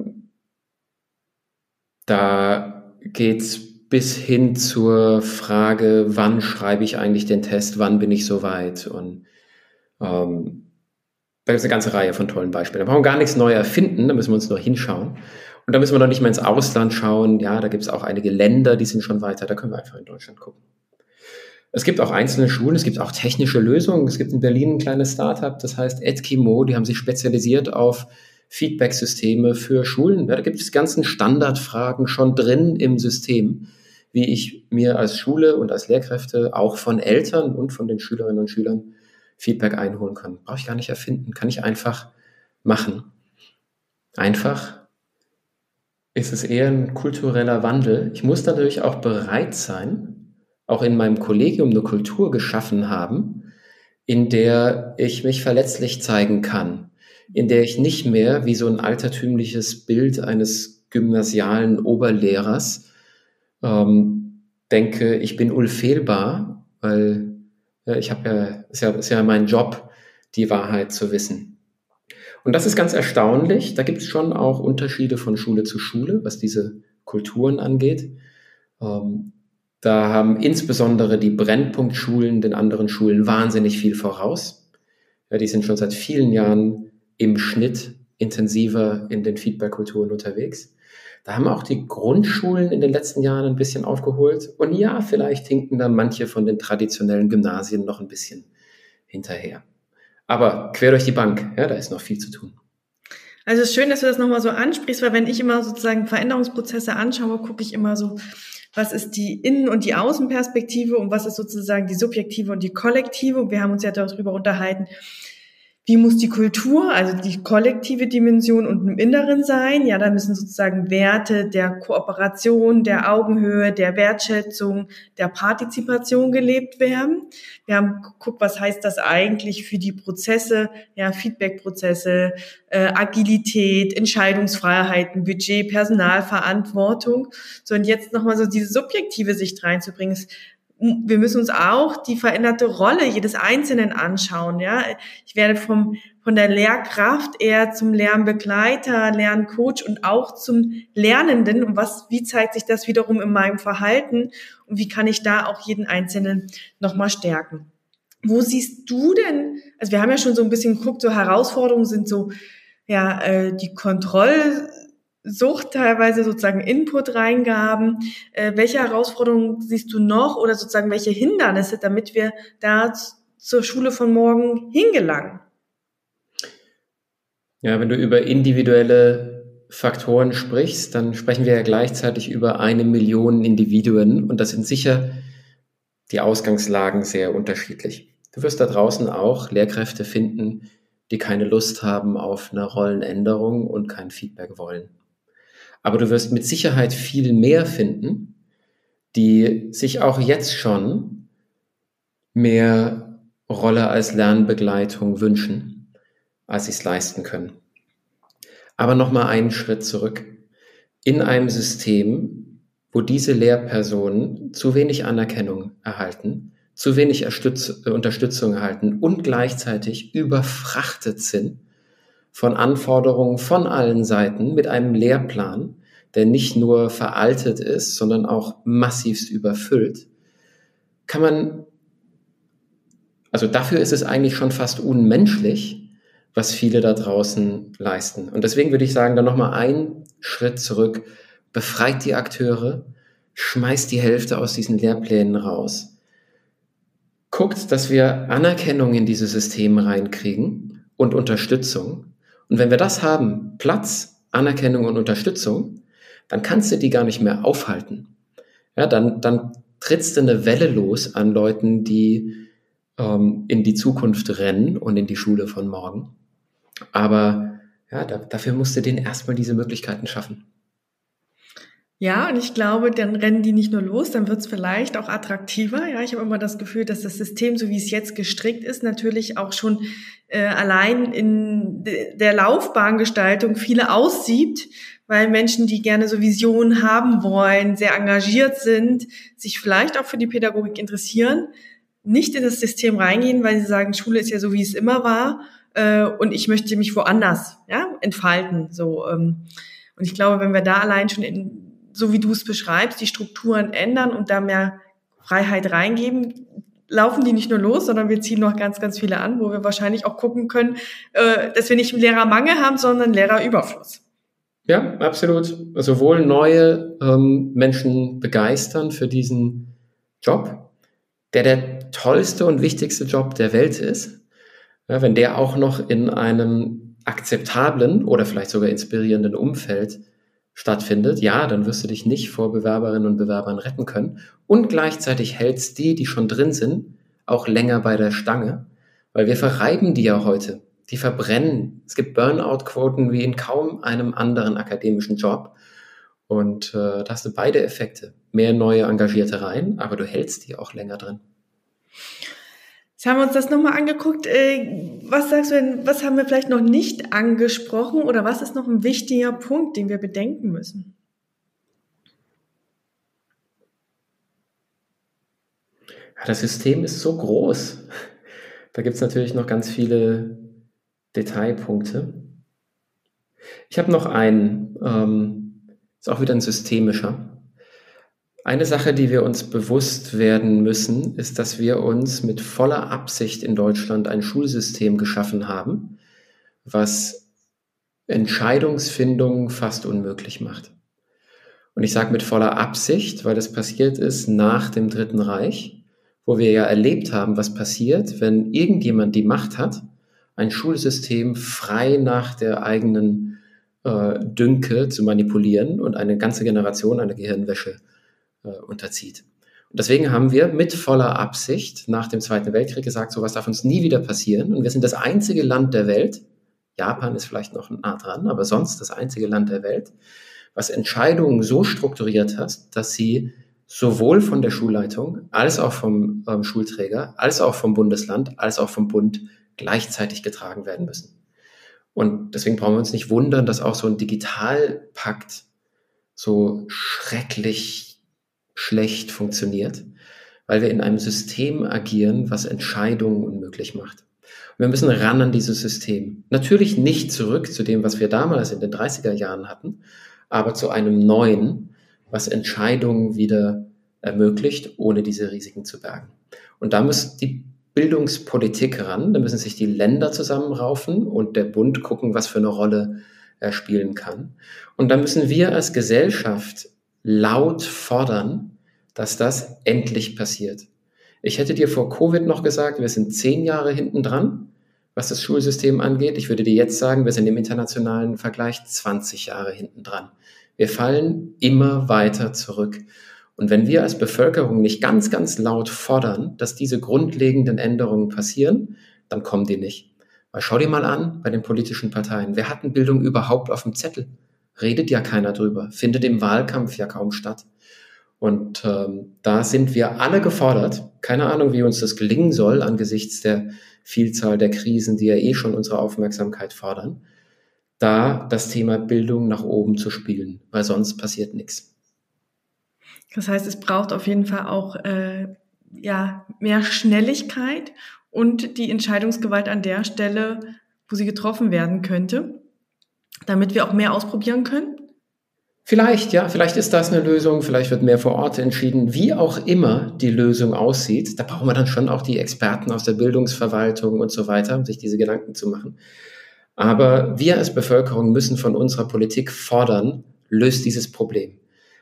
da geht's bis hin zur Frage, wann schreibe ich eigentlich den Test, wann bin ich soweit und ähm, da gibt es eine ganze Reihe von tollen Beispielen. Da brauchen wir gar nichts neu erfinden, da müssen wir uns nur hinschauen. Und da müssen wir noch nicht mal ins Ausland schauen. Ja, da gibt es auch einige Länder, die sind schon weiter. Da können wir einfach in Deutschland gucken. Es gibt auch einzelne Schulen, es gibt auch technische Lösungen. Es gibt in Berlin ein kleines Startup, das heißt Edkimo, die haben sich spezialisiert auf Feedback-Systeme für Schulen. Ja, da gibt es ganzen Standardfragen schon drin im System, wie ich mir als Schule und als Lehrkräfte auch von Eltern und von den Schülerinnen und Schülern Feedback einholen kann. Brauche ich gar nicht erfinden, kann ich einfach machen. Einfach ist es eher ein kultureller Wandel. Ich muss natürlich auch bereit sein, auch in meinem Kollegium eine Kultur geschaffen haben, in der ich mich verletzlich zeigen kann, in der ich nicht mehr wie so ein altertümliches Bild eines gymnasialen Oberlehrers ähm, denke, ich bin unfehlbar, weil ich habe ja, ist ja, ist ja mein Job, die Wahrheit zu wissen. Und das ist ganz erstaunlich. Da gibt es schon auch Unterschiede von Schule zu Schule, was diese Kulturen angeht. Ähm, da haben insbesondere die Brennpunktschulen den anderen Schulen wahnsinnig viel voraus. Ja, die sind schon seit vielen Jahren im Schnitt intensiver in den Feedback-Kulturen unterwegs. Da haben auch die Grundschulen in den letzten Jahren ein bisschen aufgeholt. Und ja, vielleicht hinken da manche von den traditionellen Gymnasien noch ein bisschen hinterher. Aber quer durch die Bank, ja, da ist noch viel zu tun. Also es ist schön, dass du das nochmal so ansprichst, weil wenn ich immer sozusagen Veränderungsprozesse anschaue, gucke ich immer so, was ist die Innen- und die Außenperspektive und was ist sozusagen die subjektive und die kollektive. Und wir haben uns ja darüber unterhalten, wie muss die Kultur, also die kollektive Dimension und im Inneren sein? Ja, da müssen sozusagen Werte der Kooperation, der Augenhöhe, der Wertschätzung, der Partizipation gelebt werden. Wir haben geguckt, was heißt das eigentlich für die Prozesse, ja, Feedbackprozesse, äh, Agilität, Entscheidungsfreiheiten, Budget, Personalverantwortung. So, und jetzt nochmal so diese subjektive Sicht reinzubringen, ist, wir müssen uns auch die veränderte Rolle jedes Einzelnen anschauen. Ja, ich werde vom von der Lehrkraft eher zum Lernbegleiter, Lerncoach und auch zum Lernenden. Und was, wie zeigt sich das wiederum in meinem Verhalten? Und wie kann ich da auch jeden Einzelnen nochmal stärken? Wo siehst du denn, also wir haben ja schon so ein bisschen geguckt, so Herausforderungen sind so, ja, äh, die Kontroll, Sucht, teilweise sozusagen Input-Reingaben. Äh, welche Herausforderungen siehst du noch oder sozusagen welche Hindernisse, damit wir da zur Schule von morgen hingelangen? Ja, wenn du über individuelle Faktoren sprichst, dann sprechen wir ja gleichzeitig über eine Million Individuen und das sind sicher die Ausgangslagen sehr unterschiedlich. Du wirst da draußen auch Lehrkräfte finden, die keine Lust haben auf eine Rollenänderung und kein Feedback wollen. Aber du wirst mit Sicherheit viel mehr finden, die sich auch jetzt schon mehr Rolle als Lernbegleitung wünschen, als sie es leisten können. Aber nochmal einen Schritt zurück. In einem System, wo diese Lehrpersonen zu wenig Anerkennung erhalten, zu wenig Unterstützung erhalten und gleichzeitig überfrachtet sind von Anforderungen von allen Seiten mit einem Lehrplan, der nicht nur veraltet ist, sondern auch massivst überfüllt, kann man, also dafür ist es eigentlich schon fast unmenschlich, was viele da draußen leisten. Und deswegen würde ich sagen, dann nochmal einen Schritt zurück, befreit die Akteure, schmeißt die Hälfte aus diesen Lehrplänen raus, guckt, dass wir Anerkennung in dieses System reinkriegen und Unterstützung und wenn wir das haben, Platz, Anerkennung und Unterstützung, dann kannst du die gar nicht mehr aufhalten. Ja, dann, dann trittst du eine Welle los an Leuten, die ähm, in die Zukunft rennen und in die Schule von morgen. Aber ja, da, dafür musst du denen erstmal diese Möglichkeiten schaffen. Ja, und ich glaube, dann rennen die nicht nur los, dann wird es vielleicht auch attraktiver. Ja, ich habe immer das Gefühl, dass das System, so wie es jetzt gestrickt ist, natürlich auch schon äh, allein in der Laufbahngestaltung viele aussieht, weil Menschen, die gerne so Visionen haben wollen, sehr engagiert sind, sich vielleicht auch für die Pädagogik interessieren, nicht in das System reingehen, weil sie sagen, Schule ist ja so, wie es immer war, äh, und ich möchte mich woanders ja, entfalten. So, ähm, und ich glaube, wenn wir da allein schon in so wie du es beschreibst, die Strukturen ändern und da mehr Freiheit reingeben, laufen die nicht nur los, sondern wir ziehen noch ganz, ganz viele an, wo wir wahrscheinlich auch gucken können, äh, dass wir nicht einen Lehrermangel haben, sondern Lehrerüberfluss. Ja, absolut. Sowohl neue ähm, Menschen begeistern für diesen Job, der der tollste und wichtigste Job der Welt ist, ja, wenn der auch noch in einem akzeptablen oder vielleicht sogar inspirierenden Umfeld stattfindet, ja, dann wirst du dich nicht vor Bewerberinnen und Bewerbern retten können. Und gleichzeitig hältst die, die schon drin sind, auch länger bei der Stange, weil wir verreiben die ja heute. Die verbrennen. Es gibt Burnout-Quoten wie in kaum einem anderen akademischen Job. Und äh, da hast du beide Effekte. Mehr neue Engagierte rein, aber du hältst die auch länger drin. Jetzt haben wir uns das nochmal angeguckt. Äh, was sagst du denn, was haben wir vielleicht noch nicht angesprochen oder was ist noch ein wichtiger Punkt, den wir bedenken müssen? das System ist so groß. Da gibt es natürlich noch ganz viele Detailpunkte. Ich habe noch einen, ähm, ist auch wieder ein systemischer. Eine Sache, die wir uns bewusst werden müssen, ist, dass wir uns mit voller Absicht in Deutschland ein Schulsystem geschaffen haben, was Entscheidungsfindung fast unmöglich macht. Und ich sage mit voller Absicht, weil das passiert ist nach dem Dritten Reich, wo wir ja erlebt haben, was passiert, wenn irgendjemand die Macht hat, ein Schulsystem frei nach der eigenen äh, dünke, zu manipulieren und eine ganze Generation einer Gehirnwäsche äh, unterzieht. Und deswegen haben wir mit voller Absicht nach dem Zweiten Weltkrieg gesagt, sowas darf uns nie wieder passieren. Und wir sind das einzige Land der Welt, Japan ist vielleicht noch nah dran, aber sonst das einzige Land der Welt, was Entscheidungen so strukturiert hat, dass sie sowohl von der Schulleitung als auch vom ähm, Schulträger, als auch vom Bundesland, als auch vom Bund gleichzeitig getragen werden müssen. Und deswegen brauchen wir uns nicht wundern, dass auch so ein Digitalpakt so schrecklich schlecht funktioniert, weil wir in einem System agieren, was Entscheidungen unmöglich macht. Wir müssen ran an dieses System. Natürlich nicht zurück zu dem, was wir damals in den 30er Jahren hatten, aber zu einem neuen, was Entscheidungen wieder ermöglicht, ohne diese Risiken zu bergen. Und da muss die Bildungspolitik ran, da müssen sich die Länder zusammenraufen und der Bund gucken, was für eine Rolle er spielen kann. Und da müssen wir als Gesellschaft laut fordern, dass das endlich passiert. Ich hätte dir vor Covid noch gesagt, wir sind zehn Jahre hinten dran, was das Schulsystem angeht. Ich würde dir jetzt sagen, wir sind im internationalen Vergleich 20 Jahre hinten dran. Wir fallen immer weiter zurück. Und wenn wir als Bevölkerung nicht ganz, ganz laut fordern, dass diese grundlegenden Änderungen passieren, dann kommen die nicht. Weil schau dir mal an bei den politischen Parteien. Wer hat denn Bildung überhaupt auf dem Zettel? Redet ja keiner drüber, findet im Wahlkampf ja kaum statt. Und ähm, da sind wir alle gefordert. Keine Ahnung, wie uns das gelingen soll angesichts der Vielzahl der Krisen, die ja eh schon unsere Aufmerksamkeit fordern da das Thema Bildung nach oben zu spielen, weil sonst passiert nichts. Das heißt, es braucht auf jeden Fall auch äh, ja, mehr Schnelligkeit und die Entscheidungsgewalt an der Stelle, wo sie getroffen werden könnte, damit wir auch mehr ausprobieren können? Vielleicht, ja, vielleicht ist das eine Lösung, vielleicht wird mehr vor Ort entschieden, wie auch immer die Lösung aussieht. Da brauchen wir dann schon auch die Experten aus der Bildungsverwaltung und so weiter, um sich diese Gedanken zu machen. Aber wir als Bevölkerung müssen von unserer Politik fordern, löst dieses Problem.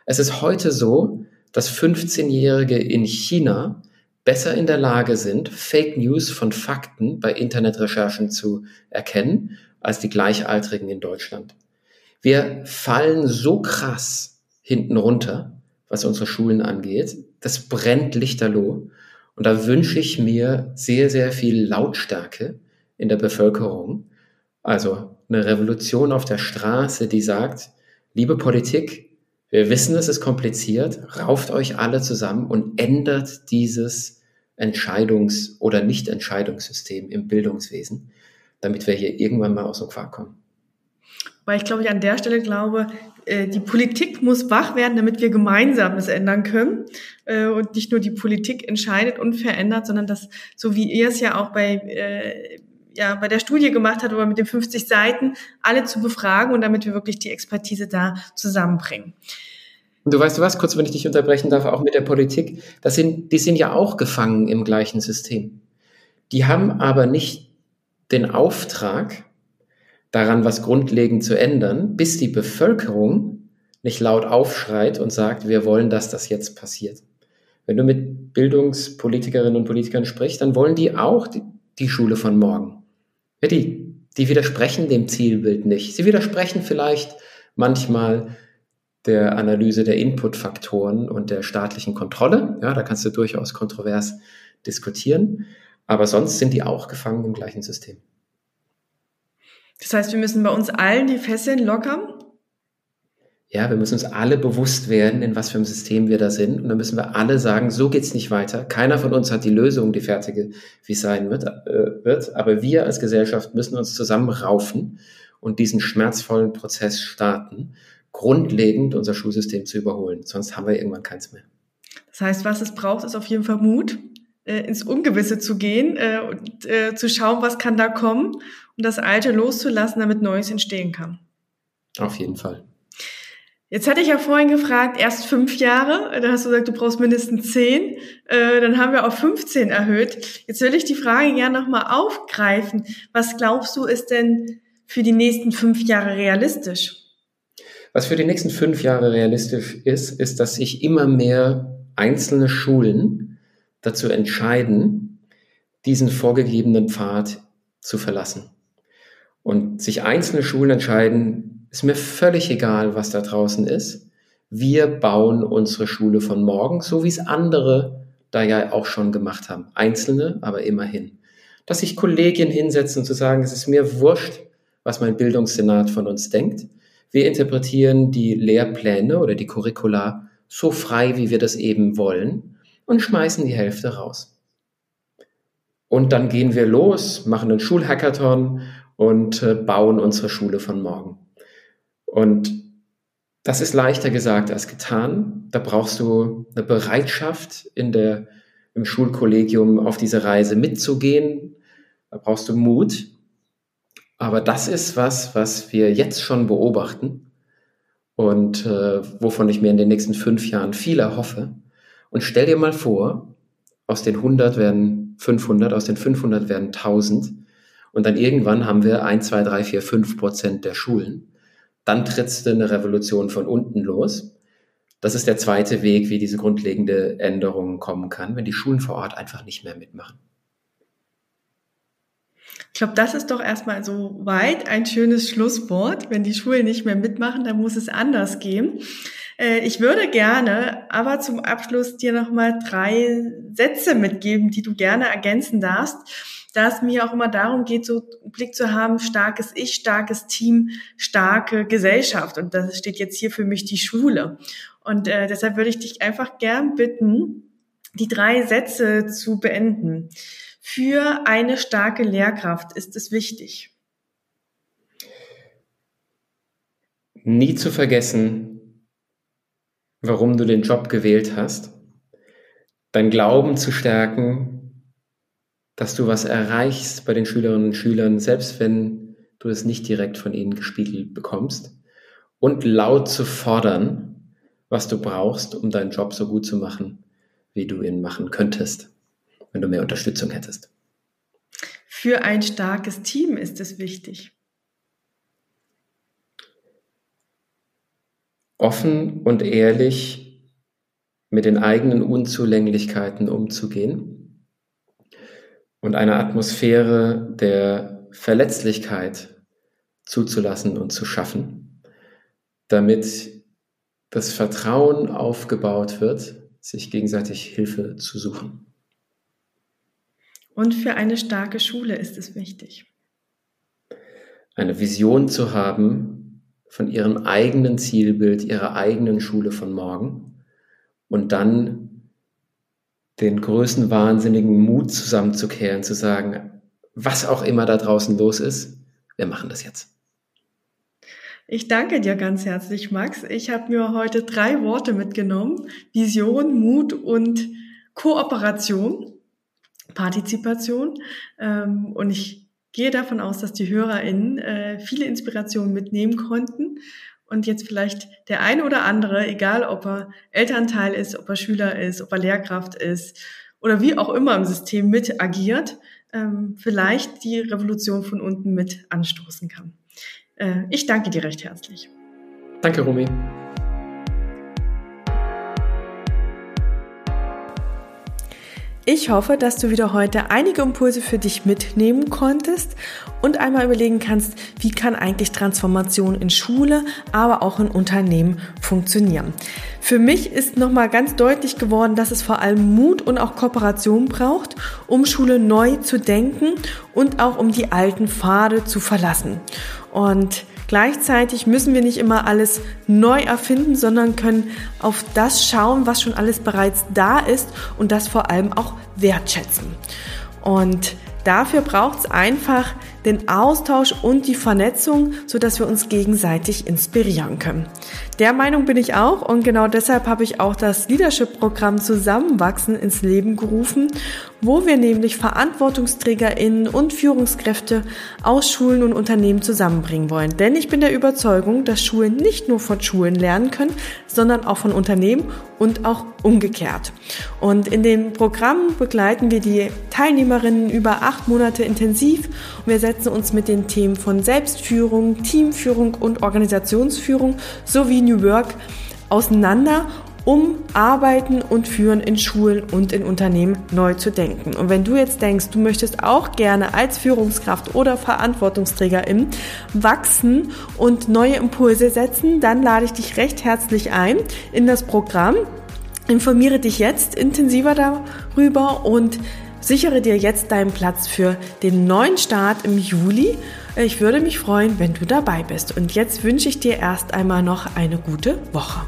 Es ist heute so, dass 15-Jährige in China besser in der Lage sind, Fake News von Fakten bei Internetrecherchen zu erkennen, als die Gleichaltrigen in Deutschland. Wir fallen so krass hinten runter, was unsere Schulen angeht. Das brennt lichterloh. Und da wünsche ich mir sehr, sehr viel Lautstärke in der Bevölkerung, also eine Revolution auf der Straße, die sagt, liebe Politik, wir wissen, es ist kompliziert, rauft euch alle zusammen und ändert dieses Entscheidungs- oder Nicht-Entscheidungssystem im Bildungswesen, damit wir hier irgendwann mal aus dem Quark kommen. Weil ich glaube, ich an der Stelle glaube, äh, die Politik muss wach werden, damit wir gemeinsam es ändern können. Äh, und nicht nur die Politik entscheidet und verändert, sondern dass, so wie ihr es ja auch bei äh, ja, bei der Studie gemacht hat, aber mit den 50 Seiten, alle zu befragen und damit wir wirklich die Expertise da zusammenbringen. Und du weißt du was, kurz, wenn ich dich unterbrechen darf, auch mit der Politik, das sind, die sind ja auch gefangen im gleichen System. Die haben aber nicht den Auftrag, daran was grundlegend zu ändern, bis die Bevölkerung nicht laut aufschreit und sagt, wir wollen, dass das jetzt passiert. Wenn du mit Bildungspolitikerinnen und Politikern sprichst, dann wollen die auch die, die Schule von morgen. Ja, die, die widersprechen dem Zielbild nicht. Sie widersprechen vielleicht manchmal der Analyse der Inputfaktoren und der staatlichen Kontrolle. Ja, da kannst du durchaus kontrovers diskutieren. Aber sonst sind die auch gefangen im gleichen System. Das heißt, wir müssen bei uns allen die Fesseln lockern ja, wir müssen uns alle bewusst werden, in was für einem System wir da sind. Und dann müssen wir alle sagen, so geht's nicht weiter. Keiner von uns hat die Lösung, die fertige, wie es sein wird, äh, wird. Aber wir als Gesellschaft müssen uns zusammenraufen und diesen schmerzvollen Prozess starten, grundlegend unser Schulsystem zu überholen. Sonst haben wir irgendwann keins mehr. Das heißt, was es braucht, ist auf jeden Fall Mut, äh, ins Ungewisse zu gehen äh, und äh, zu schauen, was kann da kommen und das Alte loszulassen, damit Neues entstehen kann. Auf jeden Fall. Jetzt hatte ich ja vorhin gefragt, erst fünf Jahre, dann hast du gesagt, du brauchst mindestens zehn, äh, dann haben wir auf 15 erhöht. Jetzt will ich die Frage gerne nochmal aufgreifen. Was glaubst du, ist denn für die nächsten fünf Jahre realistisch? Was für die nächsten fünf Jahre realistisch ist, ist, dass sich immer mehr einzelne Schulen dazu entscheiden, diesen vorgegebenen Pfad zu verlassen. Und sich einzelne Schulen entscheiden, ist mir völlig egal, was da draußen ist. Wir bauen unsere Schule von morgen, so wie es andere da ja auch schon gemacht haben. Einzelne, aber immerhin. Dass sich Kollegien hinsetzen und zu sagen, es ist mir wurscht, was mein Bildungssenat von uns denkt. Wir interpretieren die Lehrpläne oder die Curricula so frei, wie wir das eben wollen und schmeißen die Hälfte raus. Und dann gehen wir los, machen einen Schulhackathon und äh, bauen unsere Schule von morgen. Und das ist leichter gesagt als getan. Da brauchst du eine Bereitschaft in der, im Schulkollegium auf diese Reise mitzugehen. Da brauchst du Mut. Aber das ist was, was wir jetzt schon beobachten und äh, wovon ich mir in den nächsten fünf Jahren viel erhoffe. Und stell dir mal vor, aus den 100 werden 500, aus den 500 werden 1000. Und dann irgendwann haben wir 1, 2, 3, 4, 5 Prozent der Schulen. Dann trittst du eine Revolution von unten los. Das ist der zweite Weg, wie diese grundlegende Änderung kommen kann, wenn die Schulen vor Ort einfach nicht mehr mitmachen. Ich glaube, das ist doch erstmal so weit ein schönes Schlusswort. Wenn die Schulen nicht mehr mitmachen, dann muss es anders gehen. Äh, ich würde gerne aber zum Abschluss dir nochmal drei Sätze mitgeben, die du gerne ergänzen darfst. Da es mir auch immer darum geht, so einen Blick zu haben, starkes Ich, starkes Team, starke Gesellschaft. Und das steht jetzt hier für mich die Schule. Und äh, deshalb würde ich dich einfach gern bitten, die drei Sätze zu beenden. Für eine starke Lehrkraft ist es wichtig. Nie zu vergessen, warum du den Job gewählt hast, dein Glauben zu stärken, dass du was erreichst bei den Schülerinnen und Schülern, selbst wenn du es nicht direkt von ihnen gespiegelt bekommst, und laut zu fordern, was du brauchst, um deinen Job so gut zu machen, wie du ihn machen könntest, wenn du mehr Unterstützung hättest. Für ein starkes Team ist es wichtig. offen und ehrlich mit den eigenen Unzulänglichkeiten umzugehen und eine Atmosphäre der Verletzlichkeit zuzulassen und zu schaffen, damit das Vertrauen aufgebaut wird, sich gegenseitig Hilfe zu suchen. Und für eine starke Schule ist es wichtig. Eine Vision zu haben, von ihrem eigenen Zielbild, ihrer eigenen Schule von morgen und dann den größten wahnsinnigen Mut zusammenzukehren, zu sagen, was auch immer da draußen los ist, wir machen das jetzt. Ich danke dir ganz herzlich, Max. Ich habe mir heute drei Worte mitgenommen. Vision, Mut und Kooperation, Partizipation. Ähm, und ich gehe davon aus, dass die HörerInnen äh, viele Inspirationen mitnehmen konnten und jetzt vielleicht der eine oder andere, egal ob er Elternteil ist, ob er Schüler ist, ob er Lehrkraft ist oder wie auch immer im System mit agiert, ähm, vielleicht die Revolution von unten mit anstoßen kann. Äh, ich danke dir recht herzlich. Danke, Rumi. Ich hoffe, dass du wieder heute einige Impulse für dich mitnehmen konntest und einmal überlegen kannst, wie kann eigentlich Transformation in Schule, aber auch in Unternehmen funktionieren. Für mich ist nochmal ganz deutlich geworden, dass es vor allem Mut und auch Kooperation braucht, um Schule neu zu denken und auch um die alten Pfade zu verlassen. Und Gleichzeitig müssen wir nicht immer alles neu erfinden, sondern können auf das schauen, was schon alles bereits da ist und das vor allem auch wertschätzen. Und dafür braucht es einfach den Austausch und die Vernetzung, sodass wir uns gegenseitig inspirieren können. Der Meinung bin ich auch und genau deshalb habe ich auch das Leadership-Programm Zusammenwachsen ins Leben gerufen, wo wir nämlich VerantwortungsträgerInnen und Führungskräfte aus Schulen und Unternehmen zusammenbringen wollen. Denn ich bin der Überzeugung, dass Schulen nicht nur von Schulen lernen können, sondern auch von Unternehmen und auch umgekehrt. Und in dem Programm begleiten wir die Teilnehmerinnen über acht Monate intensiv und wir setzen uns mit den Themen von Selbstführung, Teamführung und Organisationsführung sowie New Work auseinander um Arbeiten und Führen in Schulen und in Unternehmen neu zu denken. Und wenn du jetzt denkst, du möchtest auch gerne als Führungskraft oder Verantwortungsträgerin wachsen und neue Impulse setzen, dann lade ich dich recht herzlich ein in das Programm. Informiere dich jetzt intensiver darüber und Sichere dir jetzt deinen Platz für den neuen Start im Juli. Ich würde mich freuen, wenn du dabei bist. Und jetzt wünsche ich dir erst einmal noch eine gute Woche.